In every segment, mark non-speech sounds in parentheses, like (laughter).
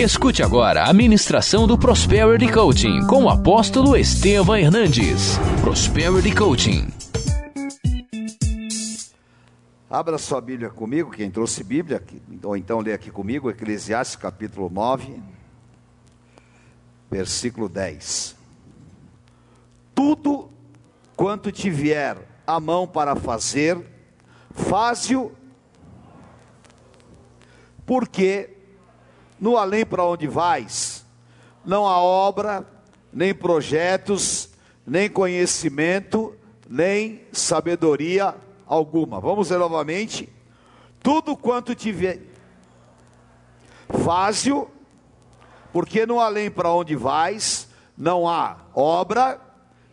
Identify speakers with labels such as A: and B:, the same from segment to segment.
A: Escute agora a ministração do Prosperity Coaching com o apóstolo Estevam Hernandes. Prosperity Coaching.
B: Abra sua Bíblia comigo, quem trouxe Bíblia, ou então lê aqui comigo, Eclesiastes capítulo 9, versículo 10. Tudo quanto te vier a mão para fazer, faze-o, porque no além para onde vais, não há obra, nem projetos, nem conhecimento, nem sabedoria alguma. Vamos ver novamente. Tudo quanto tiver, faze-o, porque no além para onde vais, não há obra,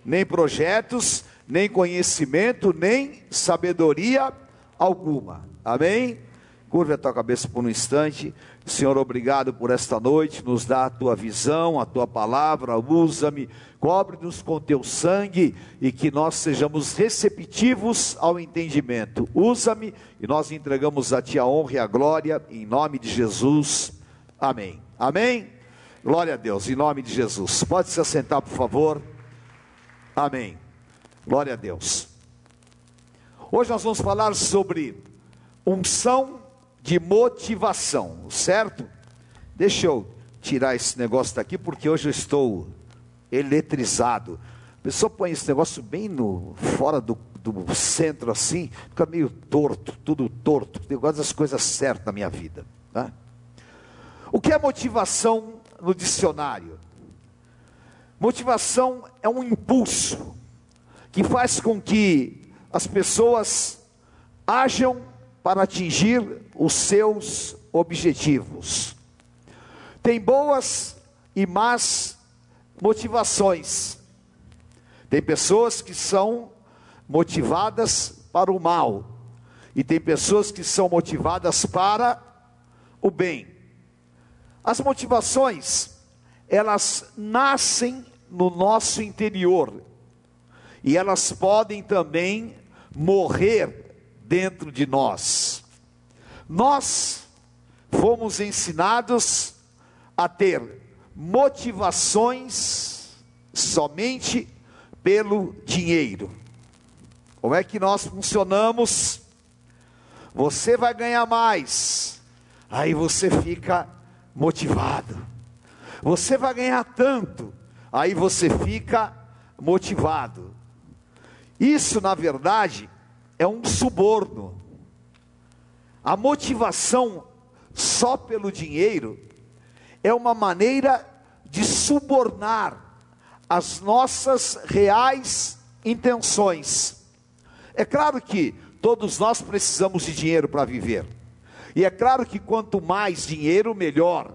B: nem projetos, nem conhecimento, nem sabedoria alguma. Amém? Curva a tua cabeça por um instante. Senhor, obrigado por esta noite, nos dá a tua visão, a tua palavra, usa-me, cobre-nos com teu sangue e que nós sejamos receptivos ao entendimento. Usa-me e nós entregamos a ti a honra e a glória, em nome de Jesus. Amém. Amém. Glória a Deus, em nome de Jesus. Pode se assentar, por favor. Amém. Glória a Deus. Hoje nós vamos falar sobre unção de motivação, certo? Deixa eu tirar esse negócio daqui, porque hoje eu estou eletrizado. A pessoa põe esse negócio bem no fora do, do centro assim, fica meio torto, tudo torto. Eu gosto das coisas certas na minha vida. Tá? O que é motivação no dicionário? Motivação é um impulso que faz com que as pessoas ajam para atingir os seus objetivos. Tem boas e más motivações. Tem pessoas que são motivadas para o mal, e tem pessoas que são motivadas para o bem. As motivações, elas nascem no nosso interior, e elas podem também morrer dentro de nós. Nós fomos ensinados a ter motivações somente pelo dinheiro. Como é que nós funcionamos? Você vai ganhar mais, aí você fica motivado. Você vai ganhar tanto, aí você fica motivado. Isso, na verdade, é um suborno. A motivação só pelo dinheiro é uma maneira de subornar as nossas reais intenções. É claro que todos nós precisamos de dinheiro para viver. E é claro que quanto mais dinheiro, melhor.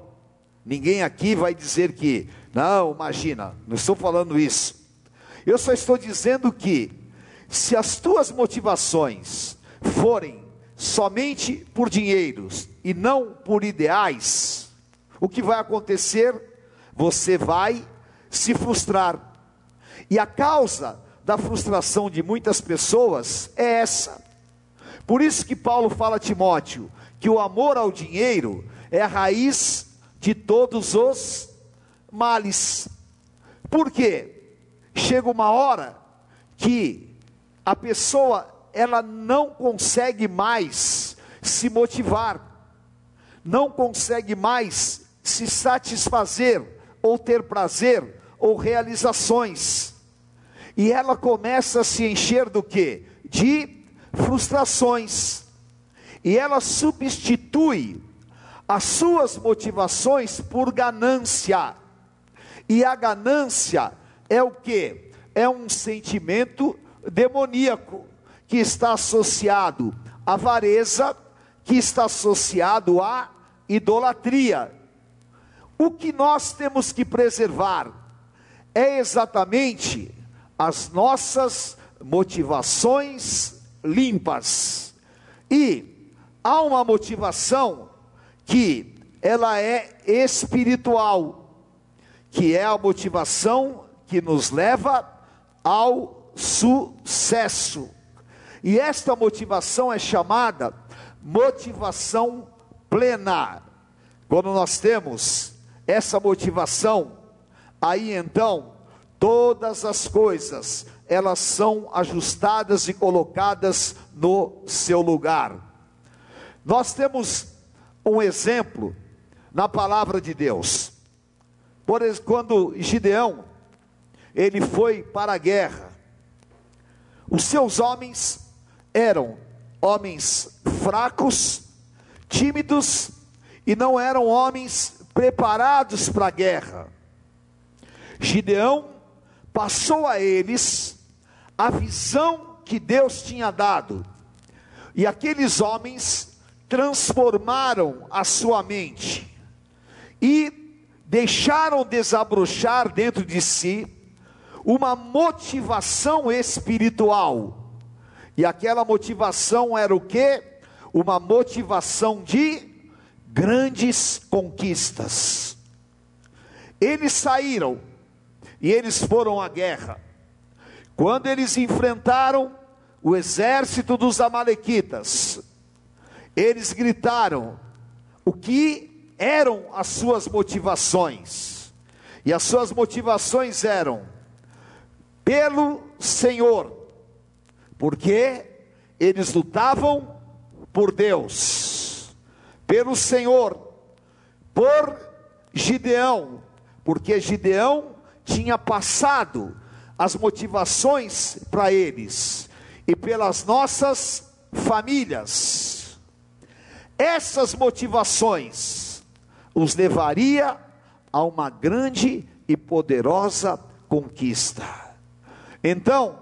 B: Ninguém aqui vai dizer que, não, imagina, não estou falando isso. Eu só estou dizendo que se as tuas motivações forem somente por dinheiros e não por ideais, o que vai acontecer? Você vai se frustrar. E a causa da frustração de muitas pessoas é essa. Por isso que Paulo fala a Timóteo que o amor ao dinheiro é a raiz de todos os males. Por quê? Chega uma hora que a pessoa ela não consegue mais se motivar, não consegue mais se satisfazer ou ter prazer ou realizações. E ela começa a se encher do que? De frustrações. E ela substitui as suas motivações por ganância. E a ganância é o que? É um sentimento demoníaco, que está associado à avareza, que está associado à idolatria. O que nós temos que preservar é exatamente as nossas motivações limpas. E há uma motivação que ela é espiritual, que é a motivação que nos leva ao sucesso. E esta motivação é chamada motivação plena. Quando nós temos essa motivação, aí então todas as coisas elas são ajustadas e colocadas no seu lugar. Nós temos um exemplo na palavra de Deus. Por quando Gideão ele foi para a guerra, os seus homens eram homens fracos, tímidos e não eram homens preparados para a guerra. Gideão passou a eles a visão que Deus tinha dado, e aqueles homens transformaram a sua mente e deixaram desabrochar dentro de si uma motivação espiritual. E aquela motivação era o que? Uma motivação de grandes conquistas. Eles saíram e eles foram à guerra. Quando eles enfrentaram o exército dos Amalequitas, eles gritaram o que eram as suas motivações. E as suas motivações eram pelo Senhor, porque eles lutavam por Deus, pelo Senhor, por Gideão, porque Gideão tinha passado as motivações para eles, e pelas nossas famílias. Essas motivações os levaria a uma grande e poderosa conquista. Então,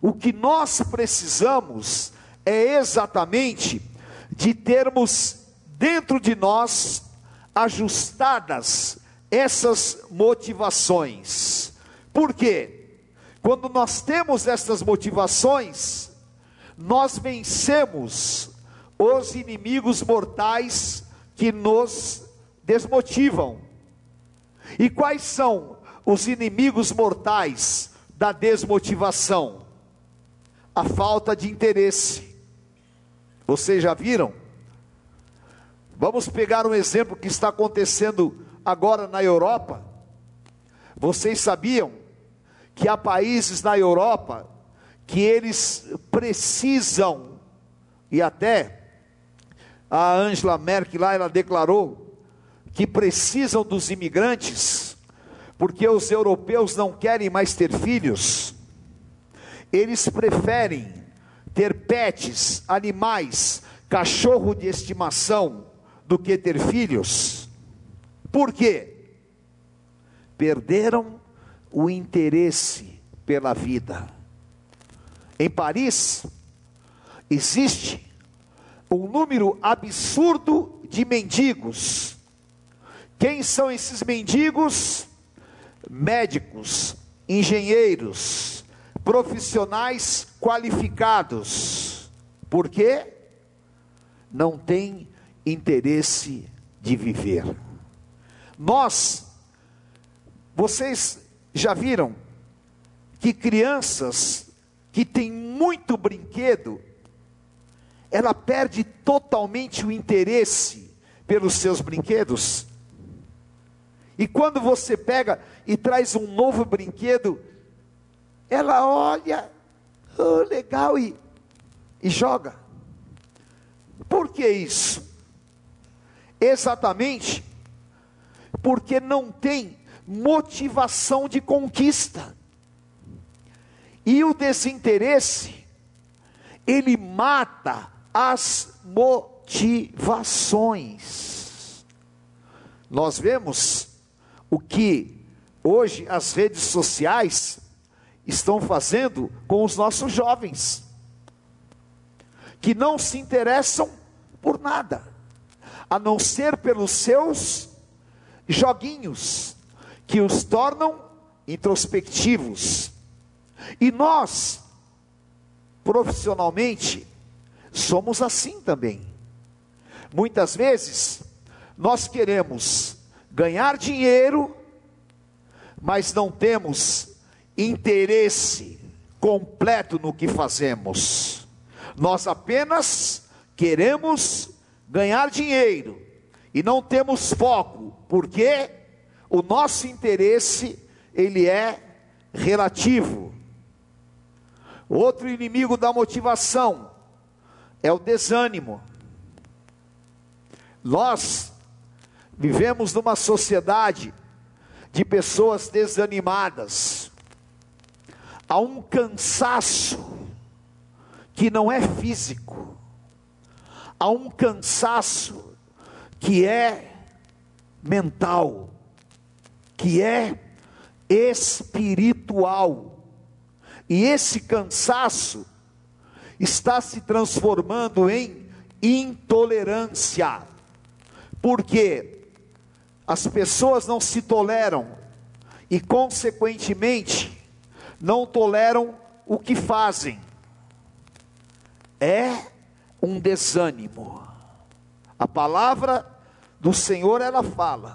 B: o que nós precisamos é exatamente de termos dentro de nós ajustadas essas motivações. Por quê? Quando nós temos essas motivações, nós vencemos os inimigos mortais que nos desmotivam. E quais são os inimigos mortais da desmotivação, a falta de interesse. Vocês já viram? Vamos pegar um exemplo que está acontecendo agora na Europa. Vocês sabiam que há países na Europa que eles precisam, e até a Angela Merkel lá, ela declarou que precisam dos imigrantes porque os europeus não querem mais ter filhos, eles preferem ter pets, animais, cachorro de estimação, do que ter filhos. Por quê? Perderam o interesse pela vida. Em Paris, existe um número absurdo de mendigos. Quem são esses mendigos? Médicos, engenheiros, profissionais qualificados. Por quê? Não tem interesse de viver. Nós, vocês já viram que crianças que têm muito brinquedo, ela perde totalmente o interesse pelos seus brinquedos. E quando você pega e traz um novo brinquedo, ela olha, oh, legal, e, e joga. Por que isso? Exatamente porque não tem motivação de conquista. E o desinteresse, ele mata as motivações. Nós vemos o que hoje as redes sociais estão fazendo com os nossos jovens, que não se interessam por nada, a não ser pelos seus joguinhos, que os tornam introspectivos. E nós, profissionalmente, somos assim também. Muitas vezes, nós queremos ganhar dinheiro, mas não temos interesse completo no que fazemos. Nós apenas queremos ganhar dinheiro e não temos foco. Por quê? o nosso interesse ele é relativo. Outro inimigo da motivação é o desânimo. Nós vivemos numa sociedade de pessoas desanimadas. Há um cansaço que não é físico. Há um cansaço que é mental, que é espiritual. E esse cansaço está se transformando em intolerância. Porque as pessoas não se toleram e, consequentemente, não toleram o que fazem. É um desânimo. A palavra do Senhor ela fala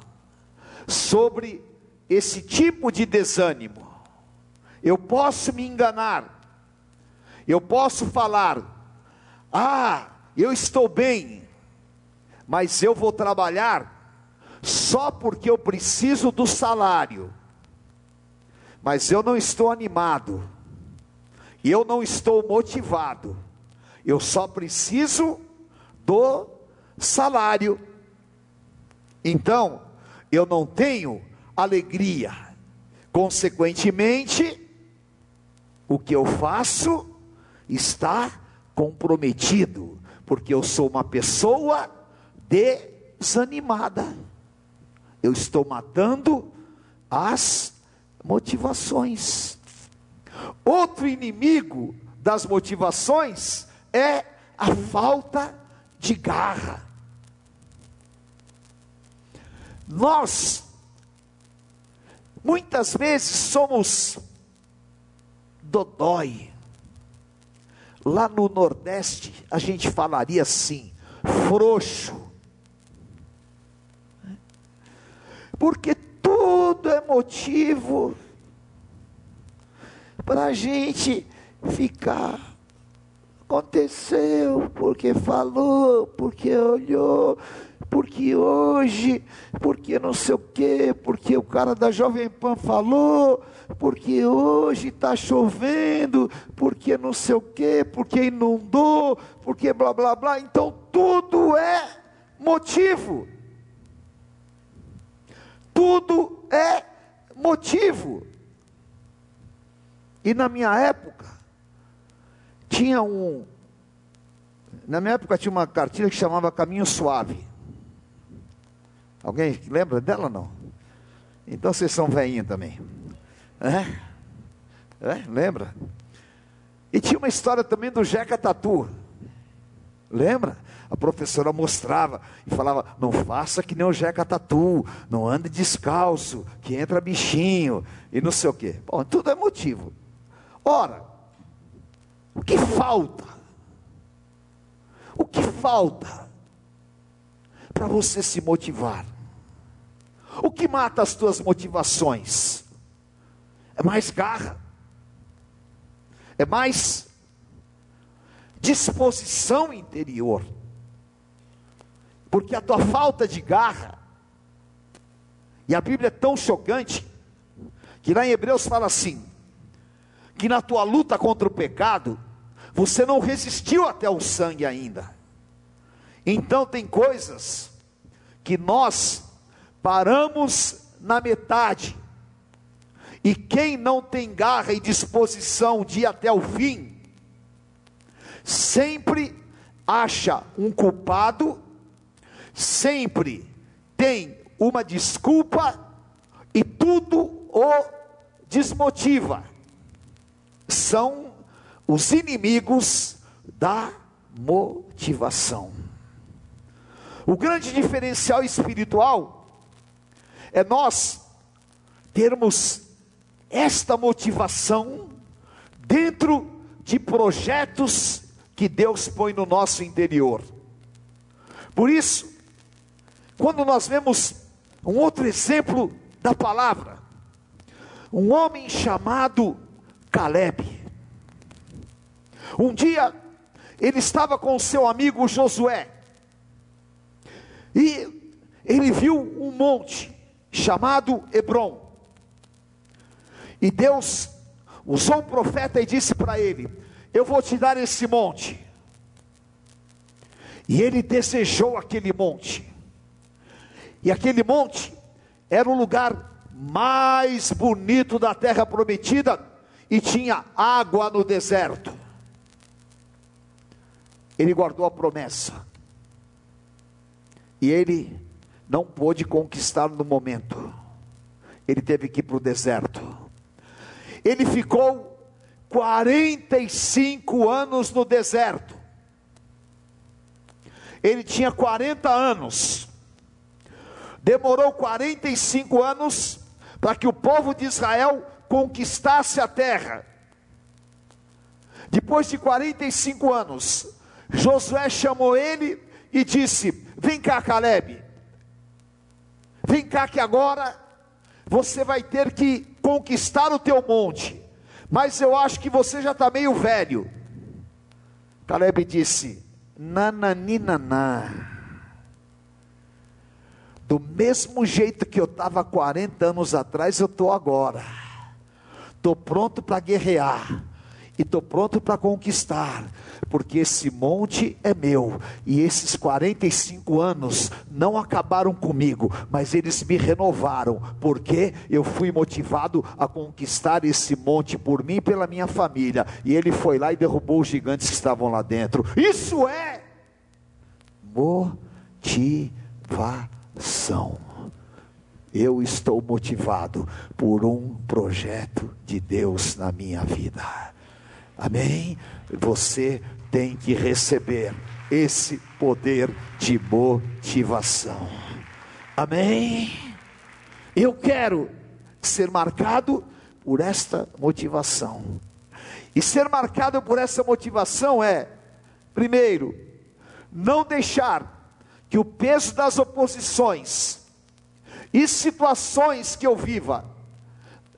B: sobre esse tipo de desânimo. Eu posso me enganar, eu posso falar, ah, eu estou bem, mas eu vou trabalhar só porque eu preciso do salário, mas eu não estou animado, eu não estou motivado, eu só preciso do salário. Então, eu não tenho alegria. Consequentemente, o que eu faço está comprometido, porque eu sou uma pessoa desanimada. Eu estou matando as motivações. Outro inimigo das motivações é a falta de garra. Nós Muitas vezes somos dodói. Lá no Nordeste, a gente falaria assim, frouxo. Porque tudo é motivo para a gente ficar. Aconteceu, porque falou, porque olhou, porque hoje, porque não sei o quê, porque o cara da Jovem Pan falou, porque hoje está chovendo, porque não sei o quê, porque inundou, porque blá blá blá. Então tudo é motivo. Tudo é motivo. E na minha época, tinha um. Na minha época tinha uma cartilha que chamava Caminho Suave. Alguém lembra dela não? Então vocês são velhinhos também. É? É? Lembra? E tinha uma história também do Jeca Tatu. Lembra? A professora mostrava e falava: não faça que nem o Jeca Tatu, não ande descalço, que entra bichinho, e não sei o quê. Bom, tudo é motivo. Ora, o que falta? O que falta para você se motivar? O que mata as tuas motivações? É mais garra, é mais disposição interior, porque a tua falta de garra, e a Bíblia é tão chocante, que lá em Hebreus fala assim: que na tua luta contra o pecado, você não resistiu até o sangue ainda. Então tem coisas que nós paramos na metade. E quem não tem garra e disposição de ir até o fim, sempre acha um culpado, sempre tem uma desculpa e tudo o desmotiva. São os inimigos da motivação. O grande diferencial espiritual é nós termos esta motivação dentro de projetos que Deus põe no nosso interior. Por isso, quando nós vemos um outro exemplo da palavra, um homem chamado Caleb. Um dia ele estava com seu amigo Josué, e ele viu um monte, chamado Hebron. E Deus usou um profeta e disse para ele: Eu vou te dar esse monte. E ele desejou aquele monte. E aquele monte era o lugar mais bonito da terra prometida e tinha água no deserto. Ele guardou a promessa. E ele não pôde conquistar no momento. Ele teve que ir para o deserto. Ele ficou 45 anos no deserto. Ele tinha 40 anos. Demorou 45 anos para que o povo de Israel conquistasse a terra. Depois de 45 anos, Josué chamou ele e disse: Vem cá, Caleb. Vem cá que agora você vai ter que conquistar o teu monte. Mas eu acho que você já está meio velho. Caleb disse: Nananinaná. Do mesmo jeito que eu estava 40 anos atrás, eu estou agora. Estou pronto para guerrear. E estou pronto para conquistar porque esse monte é meu, e esses 45 anos não acabaram comigo, mas eles me renovaram, porque eu fui motivado a conquistar esse monte por mim e pela minha família, e ele foi lá e derrubou os gigantes que estavam lá dentro. Isso é motivação. Eu estou motivado por um projeto de Deus na minha vida. Amém? Você tem que receber esse poder de motivação. Amém? Eu quero ser marcado por esta motivação. E ser marcado por essa motivação é, primeiro, não deixar que o peso das oposições e situações que eu viva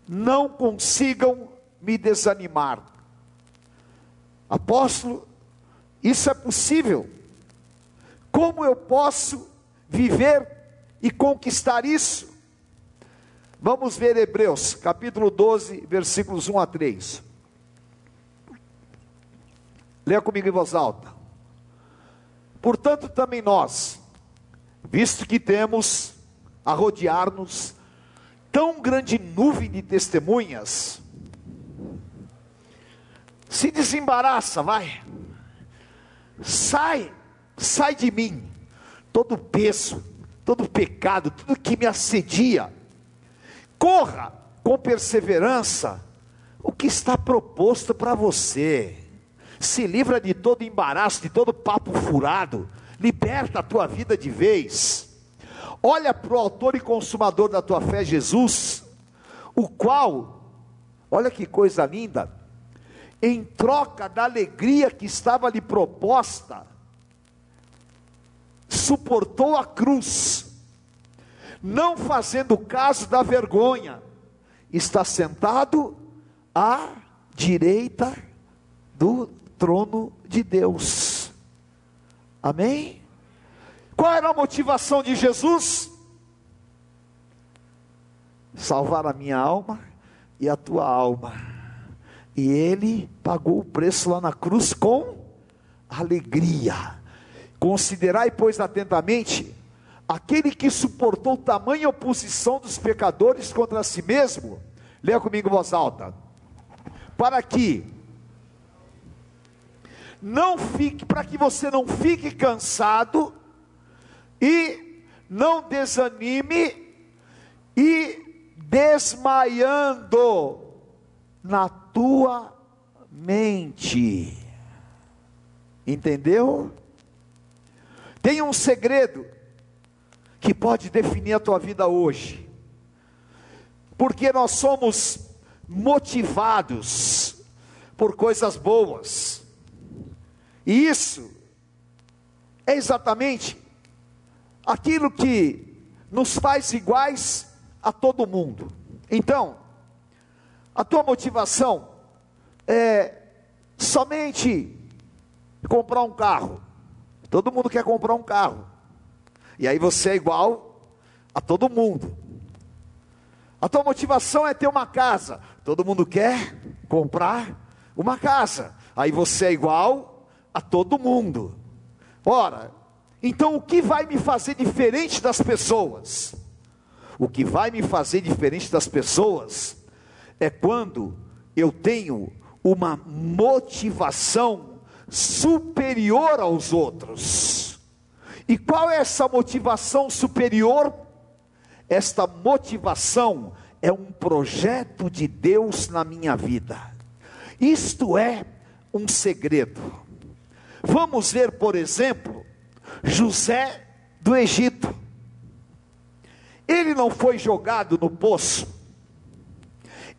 B: não consigam me desanimar. Apóstolo, isso é possível. Como eu posso viver e conquistar isso? Vamos ver Hebreus, capítulo 12, versículos 1 a 3. Leia comigo em voz alta. Portanto, também nós, visto que temos a rodear-nos tão grande nuvem de testemunhas, se desembaraça, vai. Sai, sai de mim, todo peso, todo pecado, tudo que me assedia, corra com perseverança o que está proposto para você, se livra de todo embaraço, de todo papo furado, liberta a tua vida de vez, olha para o autor e consumador da tua fé, Jesus, o qual, olha que coisa linda, em troca da alegria que estava lhe proposta, suportou a cruz, não fazendo caso da vergonha, está sentado à direita do trono de Deus. Amém? Qual era a motivação de Jesus? Salvar a minha alma e a tua alma e ele pagou o preço lá na cruz com alegria. Considerai, pois, atentamente aquele que suportou tamanha oposição dos pecadores contra si mesmo. Leia comigo em voz alta. Para que não fique, para que você não fique cansado e não desanime e desmaiando na tua mente. Entendeu? Tem um segredo que pode definir a tua vida hoje. Porque nós somos motivados por coisas boas. E isso é exatamente aquilo que nos faz iguais a todo mundo. Então, a tua motivação é somente comprar um carro. Todo mundo quer comprar um carro. E aí você é igual a todo mundo. A tua motivação é ter uma casa. Todo mundo quer comprar uma casa. Aí você é igual a todo mundo. Ora, então o que vai me fazer diferente das pessoas? O que vai me fazer diferente das pessoas é quando eu tenho uma motivação superior aos outros. E qual é essa motivação superior? Esta motivação é um projeto de Deus na minha vida. Isto é um segredo. Vamos ver, por exemplo, José do Egito. Ele não foi jogado no poço,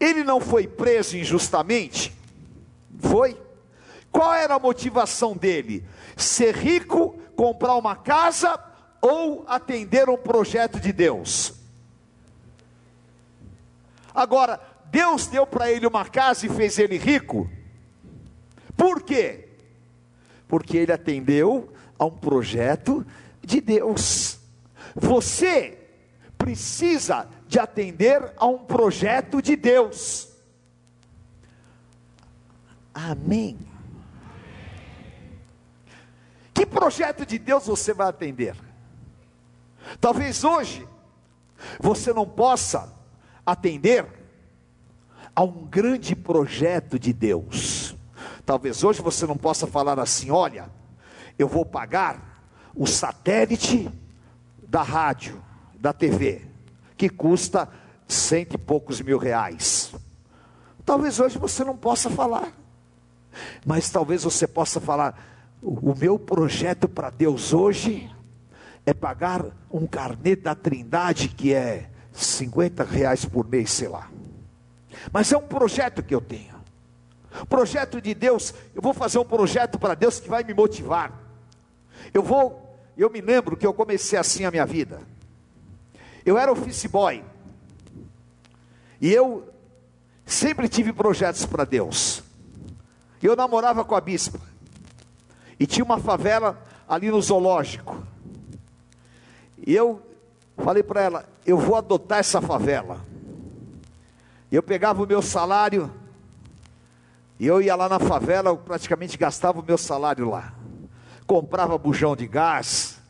B: ele não foi preso injustamente, foi. Qual era a motivação dele? Ser rico, comprar uma casa ou atender um projeto de Deus? Agora, Deus deu para ele uma casa e fez ele rico? Por quê? Porque ele atendeu a um projeto de Deus. Você precisa de atender a um projeto de Deus. Amém. Que projeto de Deus você vai atender? Talvez hoje você não possa atender a um grande projeto de Deus. Talvez hoje você não possa falar assim: olha, eu vou pagar o satélite da rádio, da TV, que custa cento e poucos mil reais. Talvez hoje você não possa falar, mas talvez você possa falar: o meu projeto para Deus hoje é pagar um carnê da Trindade que é 50 reais por mês, sei lá. Mas é um projeto que eu tenho. Projeto de Deus, eu vou fazer um projeto para Deus que vai me motivar. Eu vou, eu me lembro que eu comecei assim a minha vida. Eu era office boy. E eu sempre tive projetos para Deus. Eu namorava com a bispa. E tinha uma favela ali no zoológico. E eu falei para ela: eu vou adotar essa favela. Eu pegava o meu salário, e eu ia lá na favela, eu praticamente gastava o meu salário lá. Comprava bujão de gás,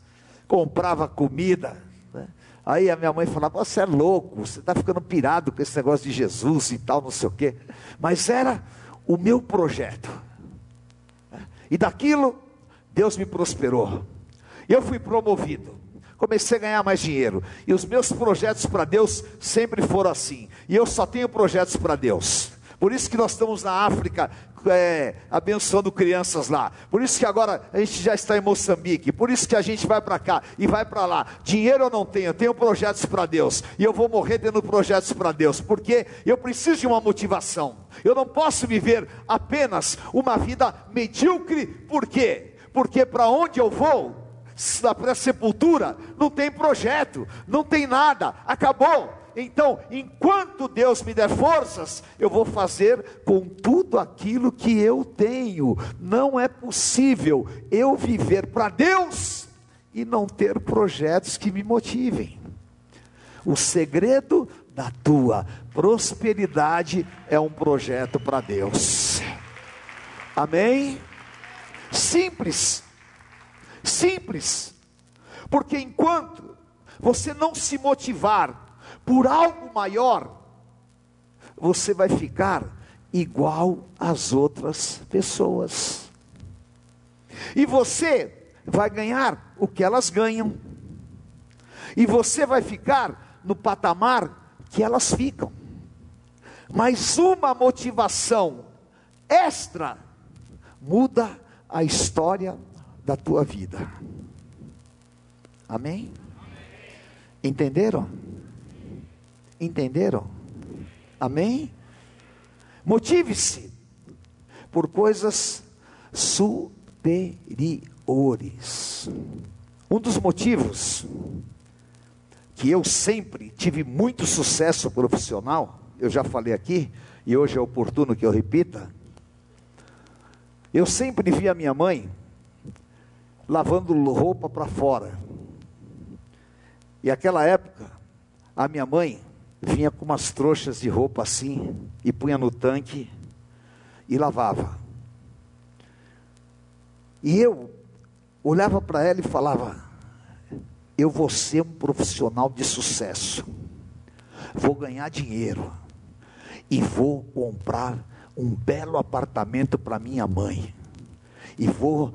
B: comprava comida. Né? Aí a minha mãe falava: Você é louco, você está ficando pirado com esse negócio de Jesus e tal, não sei o quê. Mas era o meu projeto. E daquilo, Deus me prosperou. Eu fui promovido comecei a ganhar mais dinheiro. E os meus projetos para Deus sempre foram assim. E eu só tenho projetos para Deus. Por isso que nós estamos na África é, abençoando crianças lá. Por isso que agora a gente já está em Moçambique. Por isso que a gente vai para cá e vai para lá. Dinheiro eu não tenho, eu tenho projetos para Deus. E eu vou morrer tendo projetos para Deus. Porque eu preciso de uma motivação. Eu não posso viver apenas uma vida medíocre. Por quê? Porque para onde eu vou, para a sepultura, não tem projeto, não tem nada, acabou. Então, enquanto Deus me der forças, eu vou fazer com tudo aquilo que eu tenho. Não é possível eu viver para Deus e não ter projetos que me motivem. O segredo da tua prosperidade é um projeto para Deus. Amém? Simples Simples. Porque enquanto você não se motivar por algo maior, você vai ficar igual às outras pessoas. E você vai ganhar o que elas ganham. E você vai ficar no patamar que elas ficam. Mas uma motivação extra muda a história da tua vida. Amém? Entenderam? Entenderam? Amém? Motive-se por coisas superiores. Um dos motivos que eu sempre tive muito sucesso profissional, eu já falei aqui, e hoje é oportuno que eu repita. Eu sempre vi a minha mãe lavando roupa para fora. E aquela época, a minha mãe vinha com umas trouxas de roupa assim e punha no tanque e lavava. E eu olhava para ela e falava: Eu vou ser um profissional de sucesso, vou ganhar dinheiro. E vou comprar um belo apartamento para minha mãe. E vou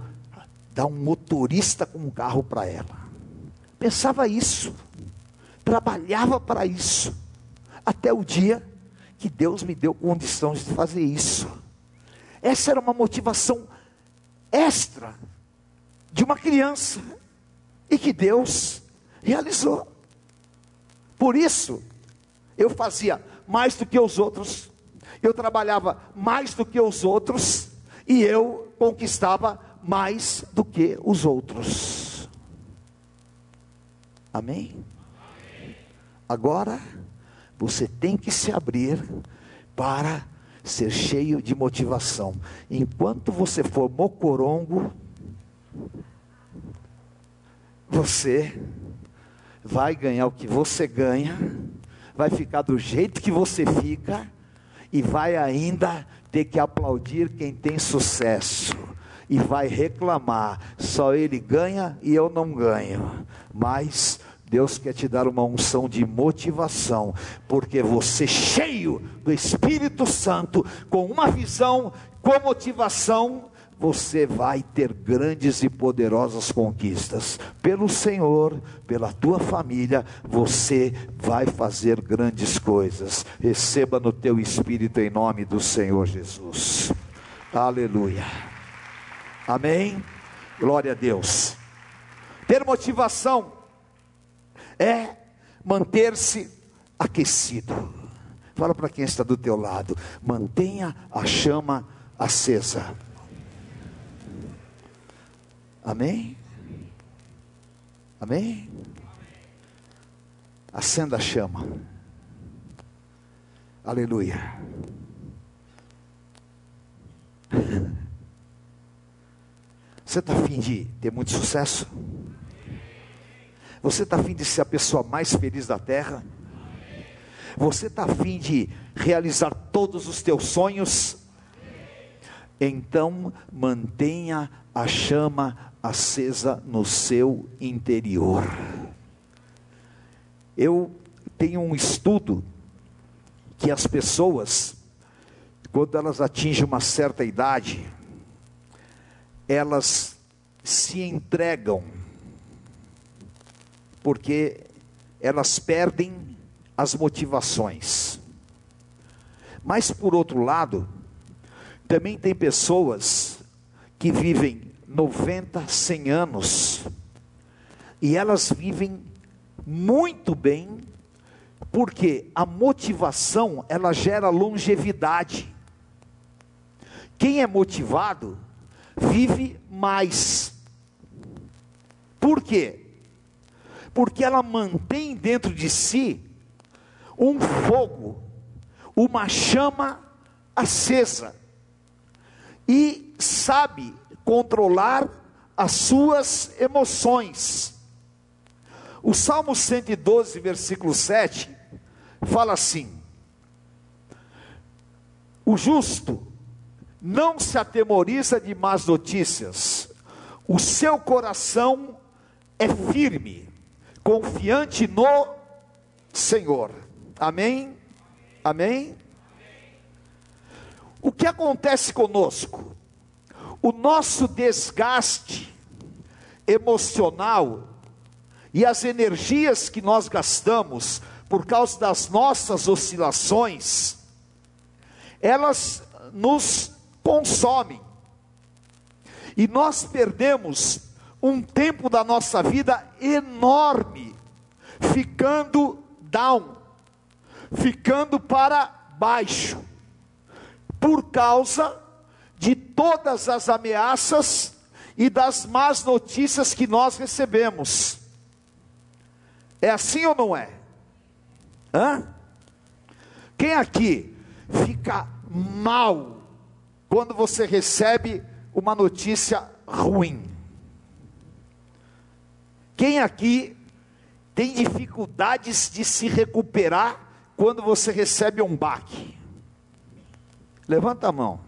B: dar um motorista com um carro para ela. Pensava isso, trabalhava para isso, até o dia que Deus me deu condições de fazer isso. Essa era uma motivação extra de uma criança e que Deus realizou. Por isso, eu fazia mais do que os outros, eu trabalhava mais do que os outros e eu conquistava mais do que os outros. Amém? Agora, você tem que se abrir para ser cheio de motivação. Enquanto você for mocorongo, você vai ganhar o que você ganha, vai ficar do jeito que você fica e vai ainda ter que aplaudir quem tem sucesso e vai reclamar, só ele ganha e eu não ganho. Mas Deus quer te dar uma unção de motivação, porque você cheio do Espírito Santo, com uma visão, com motivação, você vai ter grandes e poderosas conquistas. Pelo Senhor, pela tua família, você vai fazer grandes coisas. Receba no teu espírito em nome do Senhor Jesus. Aleluia. Amém. Glória a Deus. Ter motivação é manter-se aquecido. Fala para quem está do teu lado, mantenha a chama acesa. Amém? Amém? Acenda a chama. Aleluia. (laughs) Você está afim de ter muito sucesso? Você está afim de ser a pessoa mais feliz da terra? Você está afim de realizar todos os teus sonhos? Então mantenha a chama acesa no seu interior. Eu tenho um estudo que as pessoas, quando elas atingem uma certa idade, elas se entregam porque elas perdem as motivações. Mas por outro lado, também tem pessoas que vivem 90, 100 anos e elas vivem muito bem, porque a motivação ela gera longevidade. Quem é motivado vive mais. Por quê? Porque ela mantém dentro de si um fogo, uma chama acesa, e sabe controlar as suas emoções. O Salmo 112, versículo 7, fala assim: O justo não se atemoriza de más notícias, o seu coração é firme confiante no Senhor. Amém? Amém? O que acontece conosco? O nosso desgaste emocional e as energias que nós gastamos por causa das nossas oscilações, elas nos consomem. E nós perdemos um tempo da nossa vida enorme, ficando down, ficando para baixo, por causa de todas as ameaças e das más notícias que nós recebemos. É assim ou não é? Hã? Quem aqui fica mal quando você recebe uma notícia ruim? Quem aqui tem dificuldades de se recuperar quando você recebe um baque? Levanta a mão.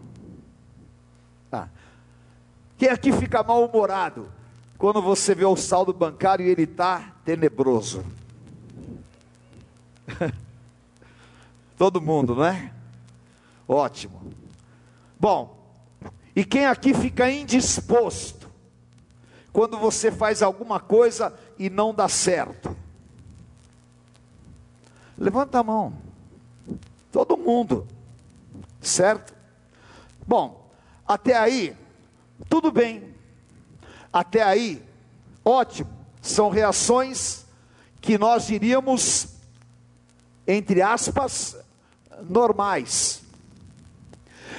B: Tá. Quem aqui fica mal-humorado quando você vê o saldo bancário e ele está tenebroso? (laughs) Todo mundo, não é? Ótimo. Bom, e quem aqui fica indisposto quando você faz alguma coisa e não dá certo? Levanta a mão. Todo mundo. Certo? Bom, até aí, tudo bem. Até aí, ótimo. São reações que nós diríamos, entre aspas, normais.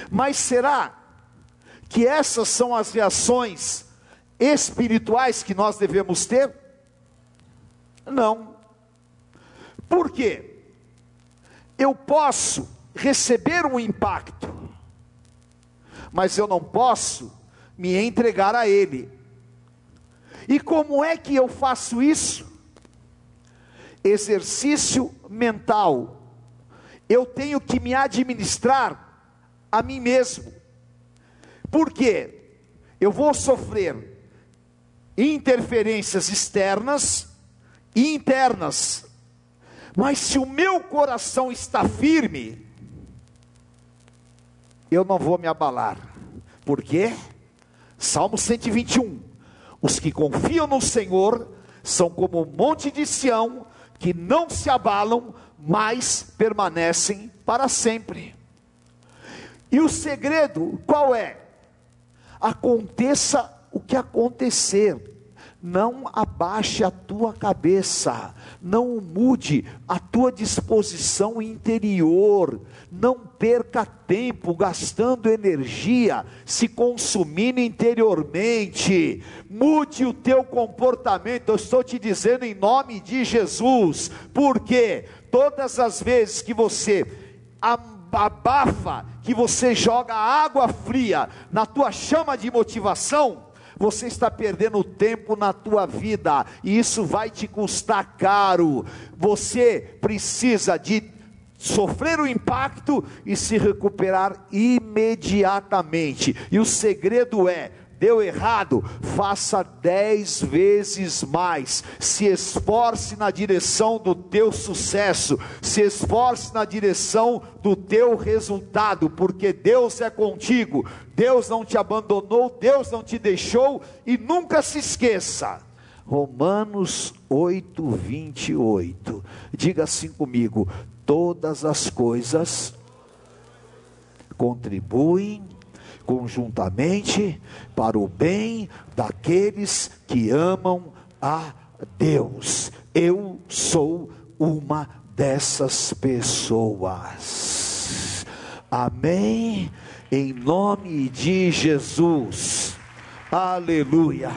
B: Mas será que essas são as reações espirituais que nós devemos ter? Não. Por quê? Eu posso receber um impacto, mas eu não posso me entregar a ele. E como é que eu faço isso? Exercício mental. Eu tenho que me administrar a mim mesmo. Por quê? Eu vou sofrer interferências externas e internas. Mas se o meu coração está firme, eu não vou me abalar. Por quê? Salmo 121. Os que confiam no Senhor são como o monte de Sião, que não se abalam, mas permanecem para sempre. E o segredo qual é? Aconteça que acontecer, não abaixe a tua cabeça, não mude a tua disposição interior, não perca tempo gastando energia, se consumindo interiormente, mude o teu comportamento, eu estou te dizendo em nome de Jesus, porque todas as vezes que você abafa, que você joga água fria na tua chama de motivação, você está perdendo tempo na tua vida e isso vai te custar caro. Você precisa de sofrer o impacto e se recuperar imediatamente. E o segredo é deu errado, faça dez vezes mais, se esforce na direção do teu sucesso, se esforce na direção do teu resultado, porque Deus é contigo, Deus não te abandonou, Deus não te deixou, e nunca se esqueça. Romanos 8, 28. Diga assim comigo: todas as coisas contribuem conjuntamente para o bem daqueles que amam a Deus. Eu sou uma dessas pessoas. Amém? Em nome de Jesus. Aleluia.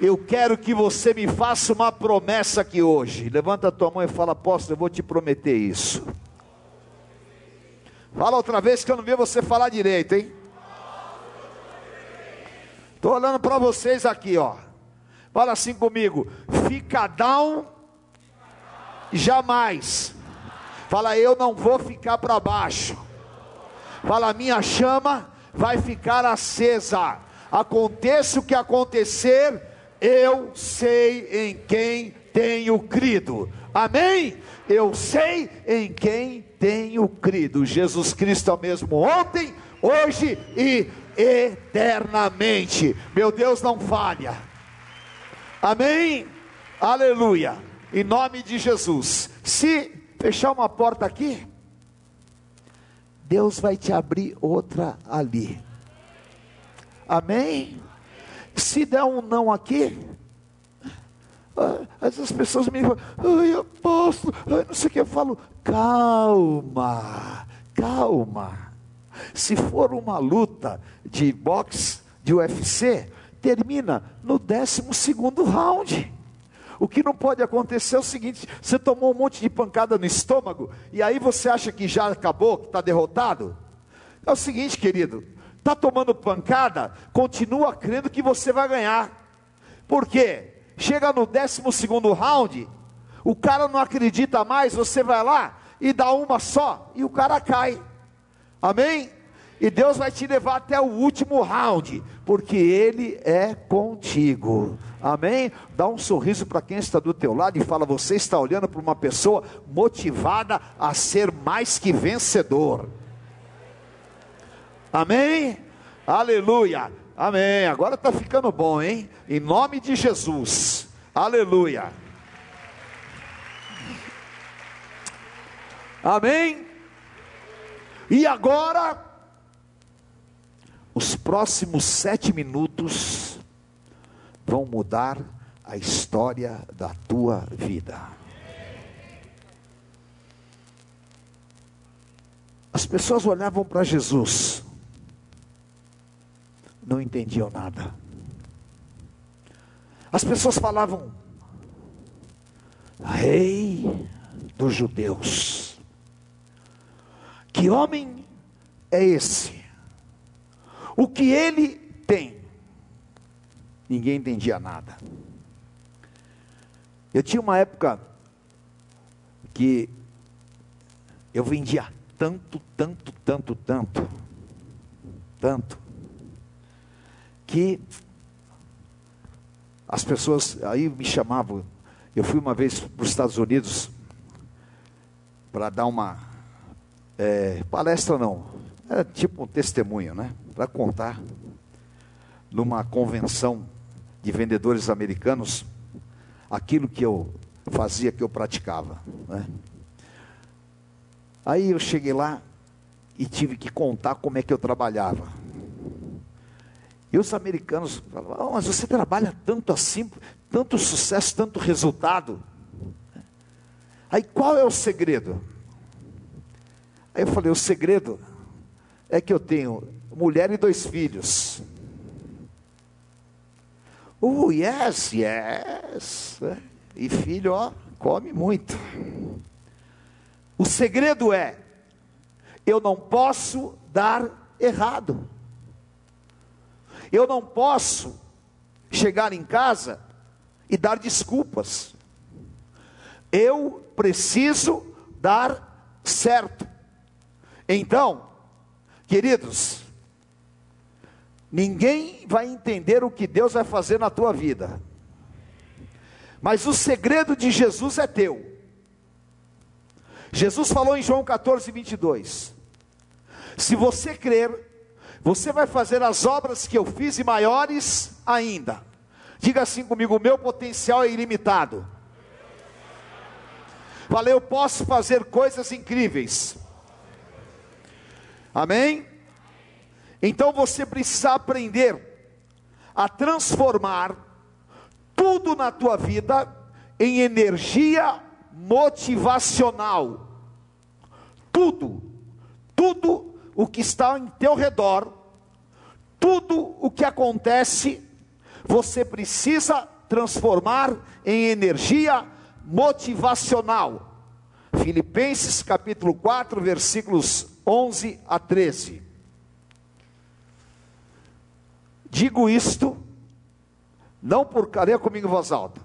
B: Eu quero que você me faça uma promessa aqui hoje. Levanta a tua mão e fala: Apóstolo, eu vou te prometer isso. Fala outra vez que eu não vi você falar direito, hein? Estou olhando para vocês aqui, ó. Fala assim comigo: fica down, jamais. Fala, eu não vou ficar para baixo. Fala, minha chama vai ficar acesa. Aconteça o que acontecer, eu sei em quem tenho crido. Amém? Eu sei em quem tenho crido. Jesus Cristo é o mesmo ontem, hoje e eternamente. Meu Deus não falha. Amém? Aleluia. Em nome de Jesus. Se fechar uma porta aqui, Deus vai te abrir outra ali. Amém? Se der um não aqui, ah, as pessoas me falam, ai apóstolo, ai, não sei o que, eu falo, calma, calma. Se for uma luta de boxe, de UFC, termina no 12 round. O que não pode acontecer é o seguinte: você tomou um monte de pancada no estômago, e aí você acha que já acabou, que está derrotado? É o seguinte, querido: está tomando pancada, continua crendo que você vai ganhar. Por quê? Chega no 12 round, o cara não acredita mais, você vai lá, e dá uma só e o cara cai. Amém? E Deus vai te levar até o último round, porque Ele é contigo. Amém? Dá um sorriso para quem está do teu lado e fala: você está olhando para uma pessoa motivada a ser mais que vencedor. Amém? Aleluia. Amém. Agora está ficando bom, hein? Em nome de Jesus. Aleluia. Amém? E agora, os próximos sete minutos vão mudar a história da tua vida. As pessoas olhavam para Jesus, não entendiam nada. As pessoas falavam, Rei dos Judeus. Que homem é esse? O que ele tem? Ninguém entendia nada. Eu tinha uma época que eu vendia tanto, tanto, tanto, tanto, tanto, que as pessoas aí me chamavam. Eu fui uma vez para os Estados Unidos para dar uma é, palestra não, é tipo um testemunho, né? Para contar numa convenção de vendedores americanos aquilo que eu fazia, que eu praticava. Né? Aí eu cheguei lá e tive que contar como é que eu trabalhava. E os americanos falavam, oh, mas você trabalha tanto assim, tanto sucesso, tanto resultado. Aí qual é o segredo? Aí eu falei: o segredo é que eu tenho mulher e dois filhos. Oh, yes, yes. E filho, ó, come muito. O segredo é: eu não posso dar errado. Eu não posso chegar em casa e dar desculpas. Eu preciso dar certo. Então, queridos, ninguém vai entender o que Deus vai fazer na tua vida, mas o segredo de Jesus é teu. Jesus falou em João 14, 22: Se você crer, você vai fazer as obras que eu fiz e maiores ainda. Diga assim comigo: o meu potencial é ilimitado. Falei, eu posso fazer coisas incríveis Amém? Então você precisa aprender a transformar tudo na tua vida em energia motivacional. Tudo, tudo o que está em teu redor, tudo o que acontece, você precisa transformar em energia motivacional. Filipenses capítulo 4, versículos 11 a 13. Digo isto, não por careia comigo em voz alta.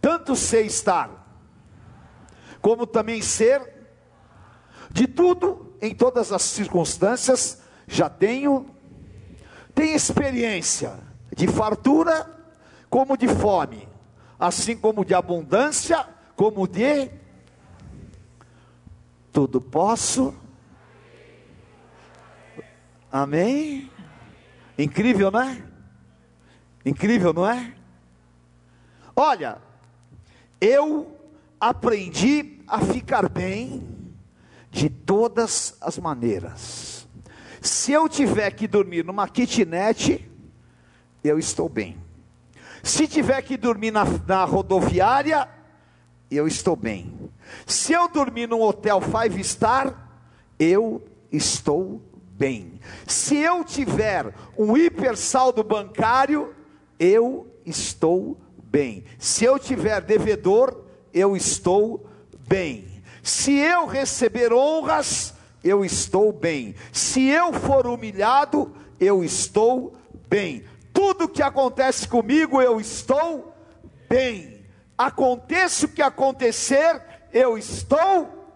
B: Tanto sei estar, como também ser, de tudo, em todas as circunstâncias, já tenho, tenho experiência de fartura como de fome, assim como de abundância, como de tudo posso. Amém? Incrível, não é? Incrível, não é? Olha, eu aprendi a ficar bem de todas as maneiras. Se eu tiver que dormir numa kitnet, eu estou bem. Se tiver que dormir na, na rodoviária, eu estou bem. Se eu dormir num hotel five star, eu estou bem. Se eu tiver um hiper saldo bancário, eu estou bem. Se eu tiver devedor, eu estou bem. Se eu receber honras, eu estou bem. Se eu for humilhado, eu estou bem. Tudo que acontece comigo, eu estou bem. Aconteça o que acontecer, eu estou.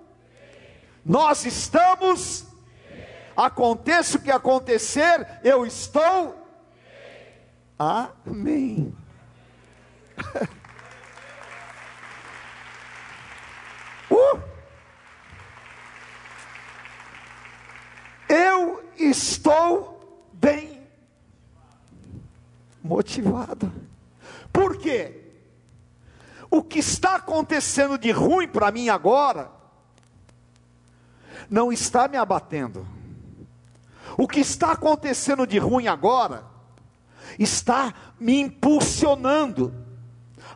B: Nós estamos. Aconteça o que acontecer, eu estou. Amém. (laughs) uh! Eu estou bem motivado. Por quê? O que está acontecendo de ruim para mim agora não está me abatendo. O que está acontecendo de ruim agora está me impulsionando.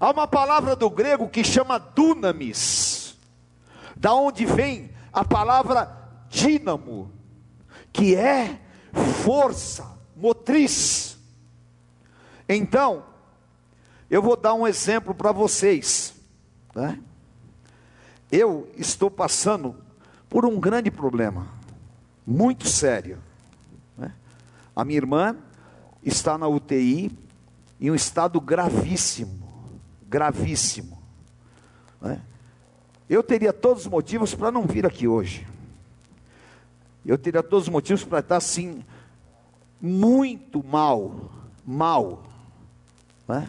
B: Há uma palavra do grego que chama dunamis, da onde vem a palavra dínamo, que é força motriz. Então, eu vou dar um exemplo para vocês. Né? Eu estou passando por um grande problema, muito sério. Né? A minha irmã está na UTI em um estado gravíssimo, gravíssimo. Né? Eu teria todos os motivos para não vir aqui hoje. Eu teria todos os motivos para estar assim, muito mal, mal. Né?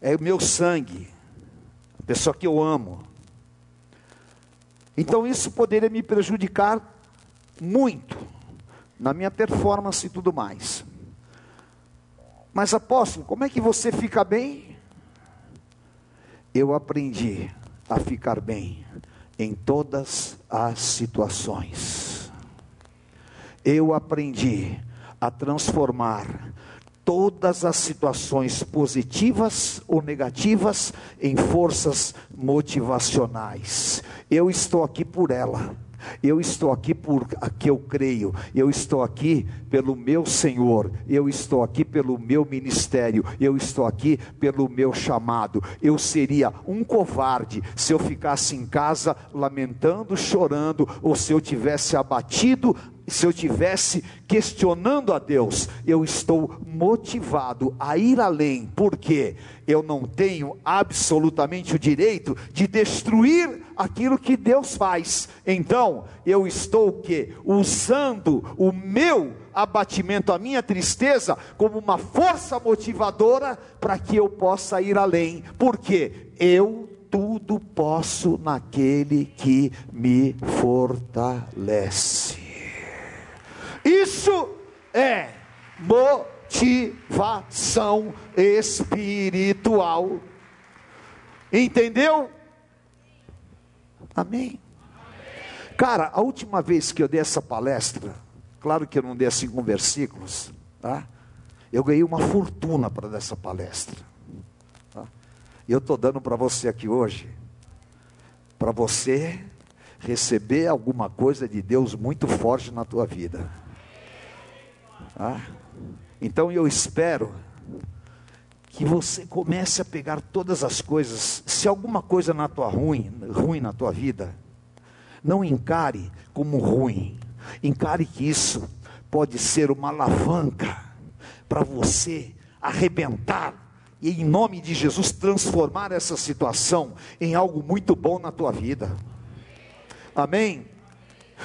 B: É o meu sangue, a pessoa que eu amo. Então isso poderia me prejudicar muito na minha performance e tudo mais. Mas apóstolo, como é que você fica bem? Eu aprendi a ficar bem em todas as situações. Eu aprendi a transformar todas as situações positivas ou negativas em forças motivacionais. Eu estou aqui por ela. Eu estou aqui por que eu creio, eu estou aqui pelo meu Senhor, eu estou aqui pelo meu ministério, eu estou aqui pelo meu chamado. Eu seria um covarde se eu ficasse em casa lamentando, chorando, ou se eu tivesse abatido se eu tivesse questionando a Deus, eu estou motivado a ir além, porque eu não tenho absolutamente o direito de destruir aquilo que Deus faz. Então, eu estou o quê? Usando o meu abatimento, a minha tristeza, como uma força motivadora para que eu possa ir além. Porque eu tudo posso naquele que me fortalece. Isso é motivação espiritual. Entendeu? Amém. Cara, a última vez que eu dei essa palestra, claro que eu não dei assim com versículos, tá? Eu ganhei uma fortuna para dar essa palestra. Tá? E eu estou dando para você aqui hoje, para você receber alguma coisa de Deus muito forte na tua vida. Ah, então eu espero que você comece a pegar todas as coisas. Se alguma coisa na tua ruim, ruim na tua vida, não encare como ruim. Encare que isso pode ser uma alavanca para você arrebentar e em nome de Jesus transformar essa situação em algo muito bom na tua vida. Amém.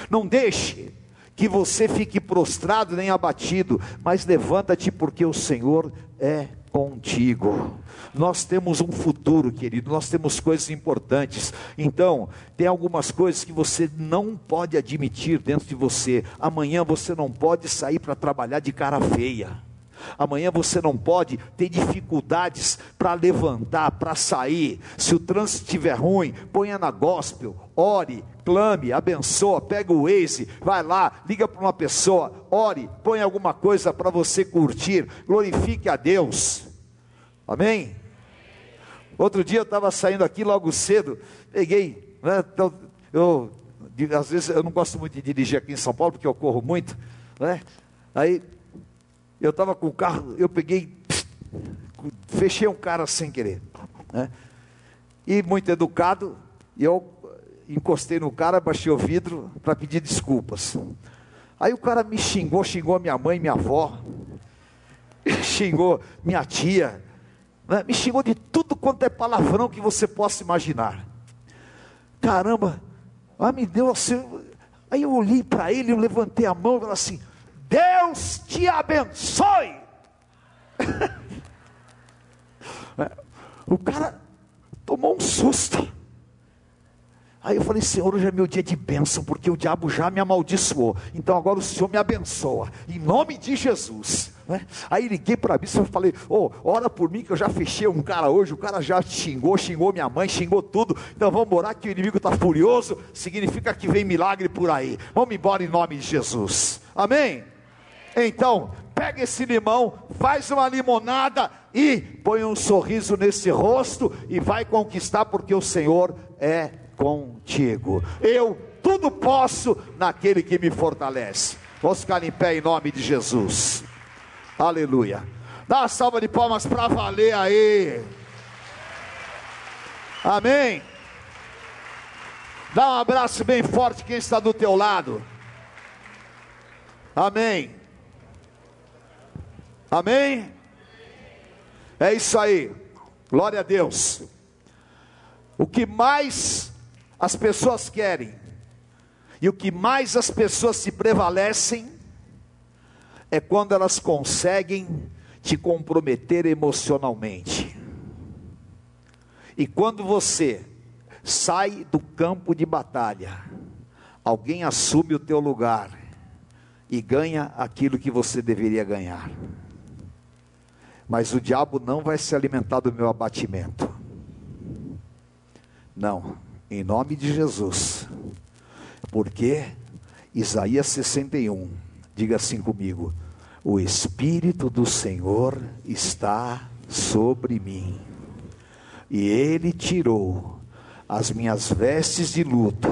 B: Não deixe que você fique prostrado nem abatido, mas levanta-te porque o Senhor é contigo. Nós temos um futuro, querido, nós temos coisas importantes. Então, tem algumas coisas que você não pode admitir dentro de você. Amanhã você não pode sair para trabalhar de cara feia. Amanhã você não pode ter dificuldades para levantar, para sair. Se o trânsito estiver ruim, ponha na gospel, ore, clame, abençoa, pega o Waze, vai lá, liga para uma pessoa, ore, põe alguma coisa para você curtir, glorifique a Deus. Amém? Outro dia eu estava saindo aqui logo cedo, peguei, né, então, eu às vezes eu não gosto muito de dirigir aqui em São Paulo porque eu corro muito, né? Aí eu estava com o carro, eu peguei, fechei um cara sem querer. Né? E muito educado, eu encostei no cara, baixei o vidro para pedir desculpas. Aí o cara me xingou, xingou minha mãe, minha avó, (laughs) xingou minha tia, né? me xingou de tudo quanto é palavrão que você possa imaginar. Caramba, ah, me deu assim. Aí eu olhei para ele, eu levantei a mão e falei assim: Deus te abençoe. (laughs) o cara tomou um susto. Aí eu falei, Senhor, hoje é meu dia de bênção, porque o diabo já me amaldiçoou. Então agora o Senhor me abençoa, em nome de Jesus. Né? Aí liguei para mim e falei, oh, ora por mim que eu já fechei um cara hoje, o cara já xingou, xingou minha mãe, xingou tudo. Então vamos orar que o inimigo está furioso, significa que vem milagre por aí. Vamos embora em nome de Jesus. Amém? Então, pega esse limão, faz uma limonada e põe um sorriso nesse rosto e vai conquistar, porque o Senhor é contigo. Eu tudo posso naquele que me fortalece. Vamos ficar em pé em nome de Jesus. Aleluia. Dá uma salva de palmas para valer aí. Amém. Dá um abraço bem forte quem está do teu lado. Amém. Amém. É isso aí. Glória a Deus. O que mais as pessoas querem e o que mais as pessoas se prevalecem é quando elas conseguem te comprometer emocionalmente. E quando você sai do campo de batalha, alguém assume o teu lugar e ganha aquilo que você deveria ganhar. Mas o diabo não vai se alimentar do meu abatimento. Não em nome de Jesus. Porque Isaías 61, diga assim comigo: o Espírito do Senhor está sobre mim, e Ele tirou as minhas vestes de luto,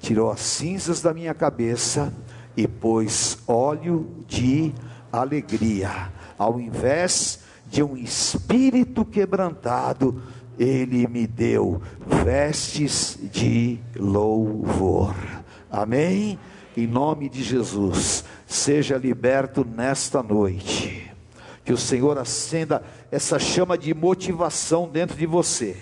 B: tirou as cinzas da minha cabeça e pôs óleo de alegria, ao invés de um espírito quebrantado, ele me deu vestes de louvor. Amém? Em nome de Jesus, seja liberto nesta noite. Que o Senhor acenda essa chama de motivação dentro de você.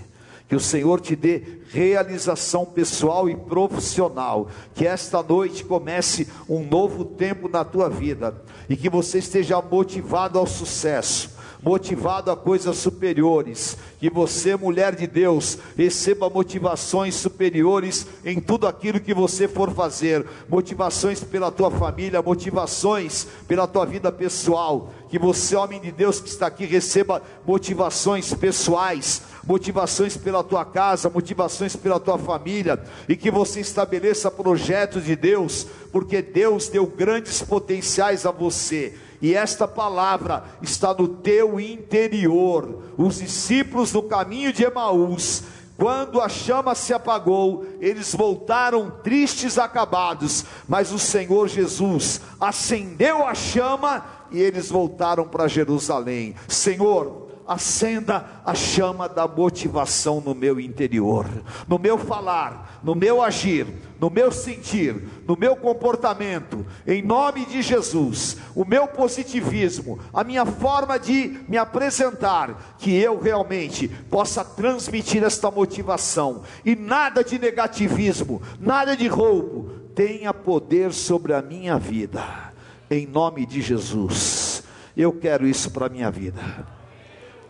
B: Que o Senhor te dê realização pessoal e profissional. Que esta noite comece um novo tempo na tua vida. E que você esteja motivado ao sucesso motivado a coisas superiores. Que você, mulher de Deus, receba motivações superiores em tudo aquilo que você for fazer. Motivações pela tua família, motivações pela tua vida pessoal. Que você, homem de Deus que está aqui, receba motivações pessoais, motivações pela tua casa, motivações pela tua família, e que você estabeleça projetos de Deus, porque Deus deu grandes potenciais a você e esta palavra está no teu interior. Os discípulos no caminho de Emaús, quando a chama se apagou, eles voltaram tristes, acabados, mas o Senhor Jesus acendeu a chama e eles voltaram para Jerusalém. Senhor, acenda a chama da motivação no meu interior, no meu falar, no meu agir, no meu sentir, no meu comportamento, em nome de Jesus, o meu positivismo, a minha forma de me apresentar, que eu realmente possa transmitir esta motivação e nada de negativismo, nada de roubo, tenha poder sobre a minha vida, em nome de Jesus. Eu quero isso para a minha vida.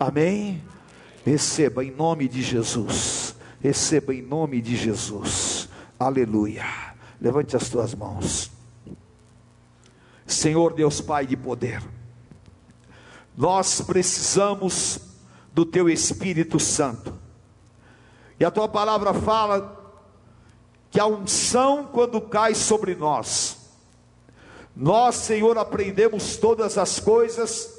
B: Amém? Receba em nome de Jesus. Receba em nome de Jesus. Aleluia. Levante as tuas mãos. Senhor Deus Pai de poder, nós precisamos do Teu Espírito Santo. E a Tua palavra fala que a unção, quando cai sobre nós, nós, Senhor, aprendemos todas as coisas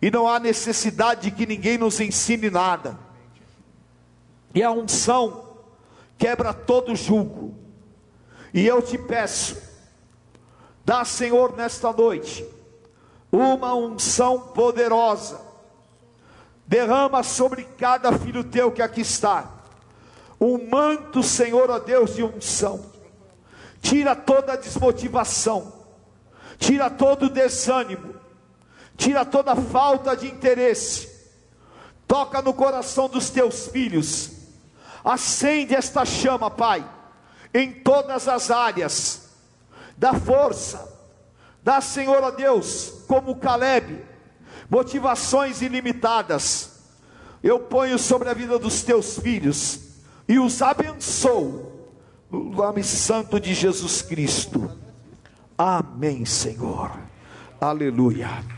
B: e não há necessidade de que ninguém nos ensine nada. E a unção quebra todo julgo. E eu te peço, dá, Senhor, nesta noite, uma unção poderosa. Derrama sobre cada filho teu que aqui está, um manto, Senhor, ó Deus, de unção. tira toda a desmotivação, tira todo o desânimo, tira toda falta de interesse, toca no coração dos teus filhos, acende esta chama, Pai, em todas as áreas, dá força, dá, Senhor a Deus, como Caleb, motivações ilimitadas, eu ponho sobre a vida dos teus filhos e os abençoo, no nome santo de Jesus Cristo. Amém, Senhor. Aleluia.